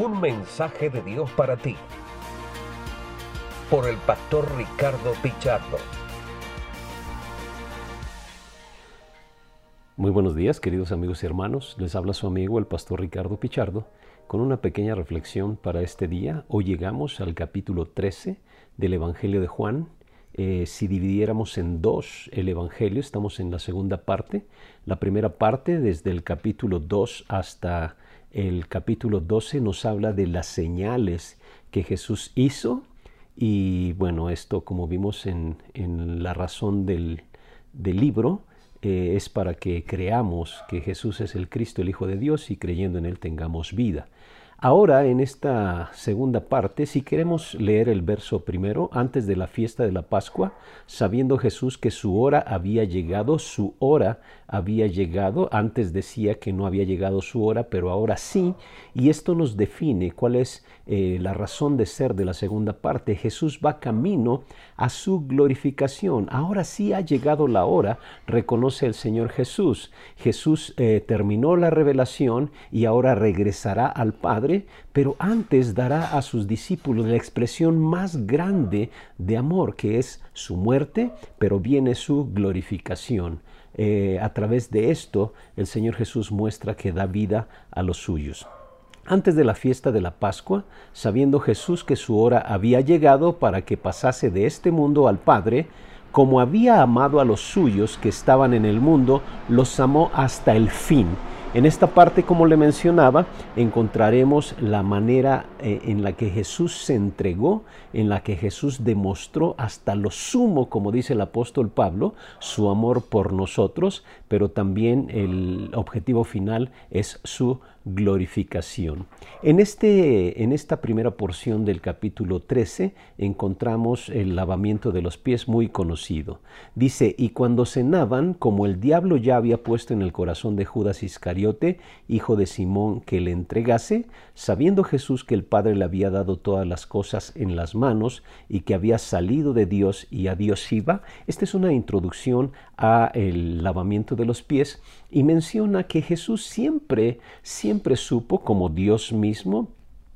Un mensaje de Dios para ti. Por el pastor Ricardo Pichardo. Muy buenos días, queridos amigos y hermanos. Les habla su amigo el pastor Ricardo Pichardo con una pequeña reflexión para este día. Hoy llegamos al capítulo 13 del Evangelio de Juan. Eh, si dividiéramos en dos el Evangelio, estamos en la segunda parte. La primera parte, desde el capítulo 2 hasta el capítulo 12 nos habla de las señales que Jesús hizo y bueno, esto como vimos en, la razón del, libro, eh, es para que creamos que Jesús es el Cristo, el Hijo de Dios, y creyendo en Él tengamos vida. Ahora, en esta segunda parte, si queremos leer el verso primero, antes de la fiesta de la Pascua, sabiendo Jesús que su hora había llegado, su hora había llegado, antes decía que no había llegado su hora, pero ahora sí, y esto nos define cuál es eh, la razón de ser de la segunda parte. Jesús va camino a su glorificación. Ahora sí ha llegado la hora, reconoce el Señor Jesús. Jesús eh, terminó la revelación y ahora regresará al Padre pero antes dará a sus discípulos la expresión más grande de amor, que es su muerte, pero viene su glorificación. Eh, a través de esto, el Señor Jesús muestra que da vida a los suyos. Antes de la fiesta de la Pascua, sabiendo Jesús que su hora había llegado para que pasase de este mundo al Padre, como había amado a los suyos que estaban en el mundo, los amó hasta el fin. En esta parte, como le mencionaba, encontraremos la manera eh, en la que Jesús se entregó, en la que Jesús demostró hasta lo sumo, como dice el apóstol Pablo, su amor por nosotros, pero también el objetivo final es su glorificación. En, este, en esta primera porción del capítulo 13 encontramos el lavamiento de los pies muy conocido. Dice, y cuando cenaban, como el diablo ya había puesto en el corazón de Judas Iscariote, hijo de Simón, que le entregase, sabiendo Jesús que el Padre le había dado todas las cosas en las manos y que había salido de Dios y a Dios iba, esta es una introducción a el lavamiento de los pies y menciona que Jesús siempre, siempre supo como Dios mismo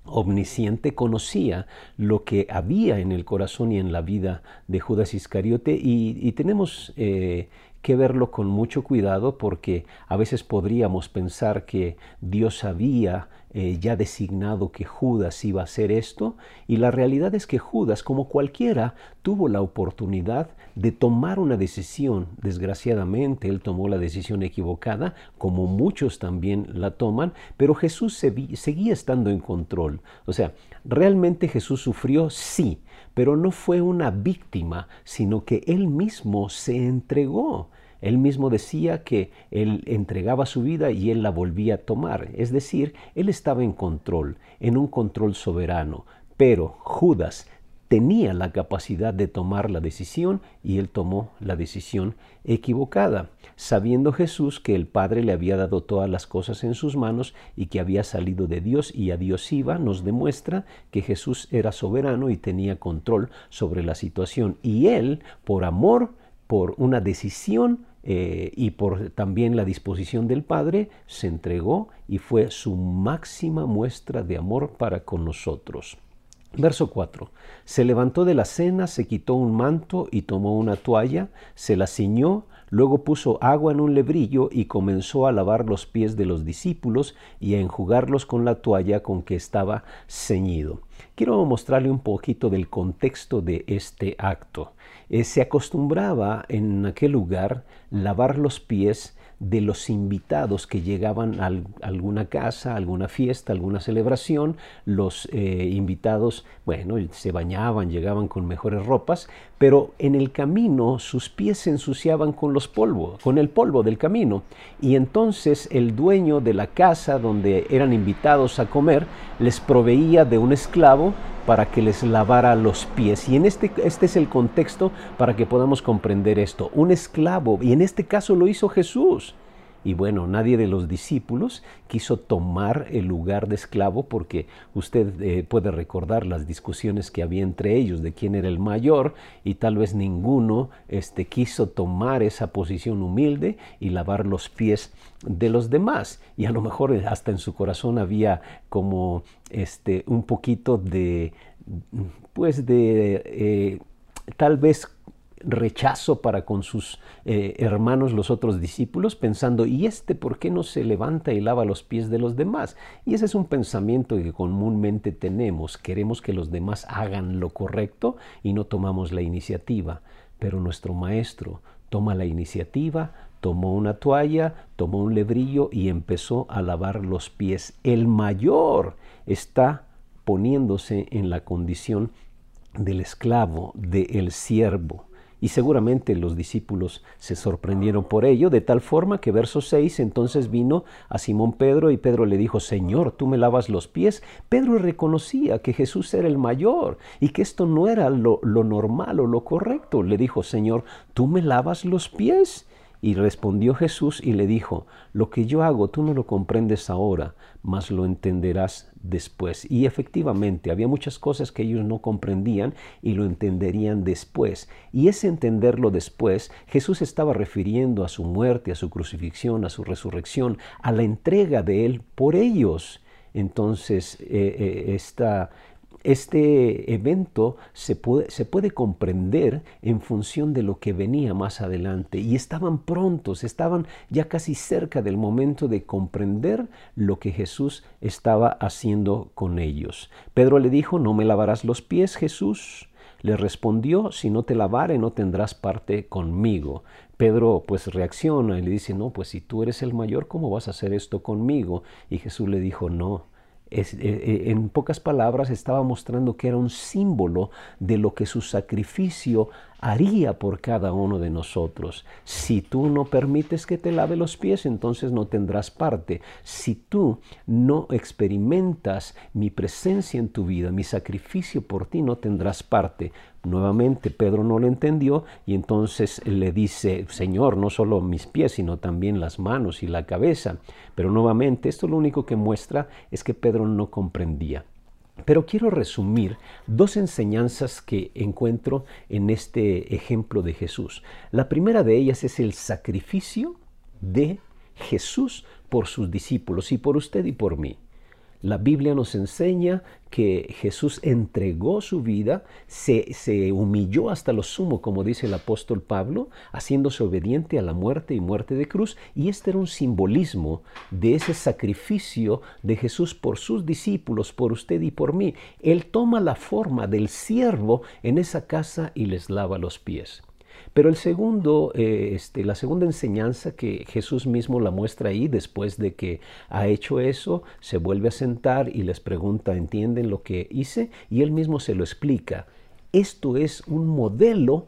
omnisciente conocía lo que había en el corazón y en la vida de Judas Iscariote. Y, tenemos eh, que verlo con mucho cuidado porque a veces podríamos pensar que Dios había eh, ya designado que Judas iba a hacer esto y la realidad es que Judas, como cualquiera, tuvo la oportunidad de tomar una decisión. Desgraciadamente, él tomó la decisión equivocada, como muchos también la toman, pero Jesús seguía estando en control. O sea, realmente Jesús sufrió, sí, pero no fue una víctima, sino que él mismo se entregó. Él mismo decía que él entregaba su vida y él la volvía a tomar. Es decir, él estaba en control, en un control soberano. Pero Judas tenía la capacidad de tomar la decisión y él tomó la decisión equivocada, sabiendo Jesús que el Padre le había dado todas las cosas en sus manos y que había salido de Dios y a Dios iba, nos demuestra que Jesús era soberano y tenía control sobre la situación. Y él, por amor, por una decisión, eh, y por también la disposición del Padre, se entregó y fue su máxima muestra de amor para con nosotros. Verso 4. Se levantó de la cena, se quitó un manto y tomó una toalla, se la ciñó, luego puso agua en un lebrillo y comenzó a lavar los pies de los discípulos y a enjugarlos con la toalla con que estaba ceñido. Quiero mostrarle un poquito del contexto de este acto. Eh, se acostumbraba en aquel lugar lavar los pies de los invitados que llegaban a alguna casa, alguna fiesta, alguna celebración. Los eh, invitados, bueno, se bañaban, llegaban con mejores ropas, pero en el camino sus pies se ensuciaban con los polvos, con el polvo del camino. Y entonces el dueño de la casa donde eran invitados a comer les proveía de un esclavo para que les lavara los pies. Y en este, este es el contexto para que podamos comprender esto. Un esclavo, y en este caso lo hizo Jesús. Y bueno, nadie de los discípulos quiso tomar el lugar de esclavo porque usted eh, puede recordar las discusiones que había entre ellos de quién era el mayor y tal vez ninguno este, quiso tomar esa posición humilde y lavar los pies de los demás. Y a lo mejor hasta en su corazón había como este, un poquito de, pues de, eh, tal vez rechazo para con sus eh, hermanos los otros discípulos, pensando, ¿y este por qué no se levanta y lava los pies de los demás? Y ese es un pensamiento que comúnmente tenemos, queremos que los demás hagan lo correcto y no tomamos la iniciativa, pero nuestro maestro toma la iniciativa, tomó una toalla, tomó un lebrillo y empezó a lavar los pies. El mayor está poniéndose en la condición del esclavo, del siervo. Y seguramente los discípulos se sorprendieron por ello, de tal forma que verso 6 entonces vino a Simón Pedro y Pedro le dijo, Señor, tú me lavas los pies. Pedro reconocía que Jesús era el mayor y que esto no era lo, lo normal o lo correcto. Le dijo, Señor, tú me lavas los pies. Y respondió Jesús y le dijo, Lo que yo hago tú no lo comprendes ahora, mas lo entenderás después. Y efectivamente, había muchas cosas que ellos no comprendían y lo entenderían después. Y ese entenderlo después, Jesús estaba refiriendo a su muerte, a su crucifixión, a su resurrección, a la entrega de Él por ellos. Entonces, eh, eh, esta este evento se puede, comprender en función de lo que venía más adelante y estaban prontos, estaban ya casi cerca del momento de comprender lo que Jesús estaba haciendo con ellos. Pedro le dijo, no me lavarás los pies, Jesús. Le respondió, si no te lavare no tendrás parte conmigo. Pedro pues reacciona y le dice, no, pues si tú eres el mayor, ¿cómo vas a hacer esto conmigo? Y Jesús le dijo, no, eh, eh, en pocas palabras estaba mostrando que era un símbolo de lo que su sacrificio haría por cada uno de nosotros. Si tú no permites que te lave los pies, entonces no tendrás parte. Si tú no experimentas mi presencia en tu vida, mi sacrificio por ti, no tendrás parte. Nuevamente Pedro no lo entendió y entonces le dice, Señor, no solo mis pies, sino también las manos y la cabeza. Pero nuevamente esto lo único que muestra es que Pedro no comprendía. Pero quiero resumir dos enseñanzas que encuentro en este ejemplo de Jesús. La primera de ellas es el sacrificio de Jesús por sus discípulos y por usted y por mí. La Biblia nos enseña que Jesús entregó su vida, se, se, humilló hasta lo sumo, como dice el apóstol Pablo, haciéndose obediente a la muerte y muerte de cruz. Y este era un simbolismo de ese sacrificio de Jesús por sus discípulos, por usted y por mí. Él toma la forma del siervo en esa casa y les lava los pies. Pero el segundo, eh, este, la segunda enseñanza que Jesús mismo la muestra ahí, después de que ha hecho eso, se vuelve a sentar y les pregunta, ¿entienden lo que hice? Y él mismo se lo explica. Esto es un modelo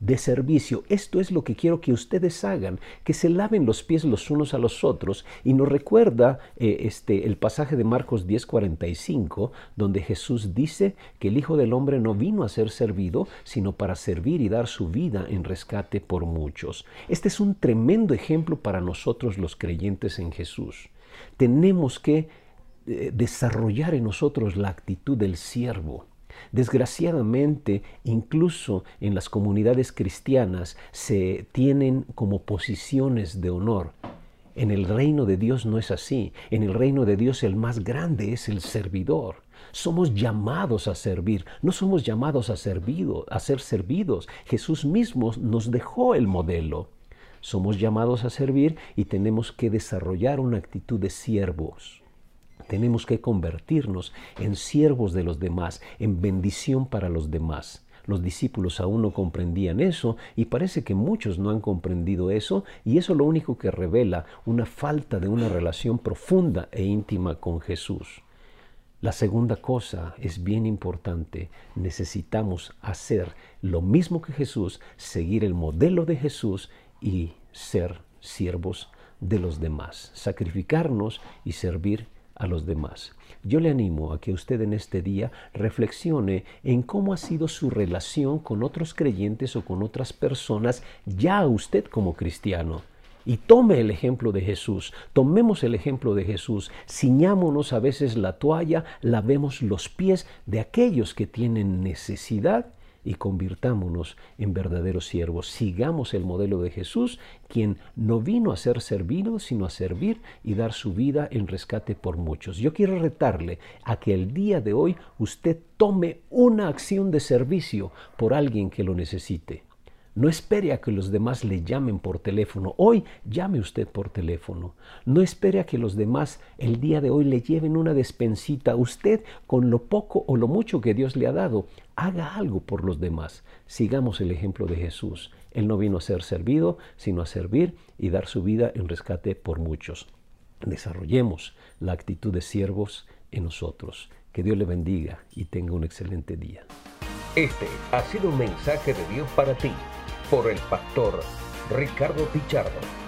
de servicio. Esto es lo que quiero que ustedes hagan, que se laven los pies los unos a los otros. Y nos recuerda eh, este, el pasaje de Marcos 10:45, donde Jesús dice que el Hijo del Hombre no vino a ser servido, sino para servir y dar su vida en rescate por muchos. Este es un tremendo ejemplo para nosotros los creyentes en Jesús. Tenemos que eh, desarrollar en nosotros la actitud del siervo Desgraciadamente, incluso en las comunidades cristianas se tienen como posiciones de honor. En el reino de Dios no es así. En el reino de Dios el más grande es el servidor. Somos llamados a servir, no somos llamados a, a ser servidos. Jesús mismo nos dejó el modelo. Somos llamados a servir y tenemos que desarrollar una actitud de siervos. Tenemos que convertirnos en siervos de los demás, en bendición para los demás. Los discípulos aún no comprendían eso y parece que muchos no han comprendido eso y eso lo único que revela una falta de una relación profunda e íntima con Jesús. La segunda cosa es bien importante. Necesitamos hacer lo mismo que Jesús, seguir el modelo de Jesús y ser siervos de los demás, sacrificarnos y servir a los demás. Yo le animo a que usted en este día reflexione en cómo ha sido su relación con otros creyentes o con otras personas, ya usted como cristiano, y tome el ejemplo de Jesús. Tomemos el ejemplo de Jesús. Ciñámonos a veces la toalla, lavemos los pies de aquellos que tienen necesidad y convirtámonos en verdaderos siervos. Sigamos el modelo de Jesús, quien no vino a ser servido, sino a servir y dar su vida en rescate por muchos. Yo quiero retarle a que el día de hoy usted tome una acción de servicio por alguien que lo necesite. No espere a que los demás le llamen por teléfono. Hoy llame usted por teléfono. No espere a que los demás el día de hoy le lleven una despensita. Usted, con lo poco o lo mucho que Dios le ha dado, haga algo por los demás. Sigamos el ejemplo de Jesús. Él no vino a ser servido, sino a servir y dar su vida en rescate por muchos. Desarrollemos la actitud de siervos en nosotros. Que Dios le bendiga y tenga un excelente día. Este ha sido un mensaje de Dios para ti por el pastor Ricardo Pichardo.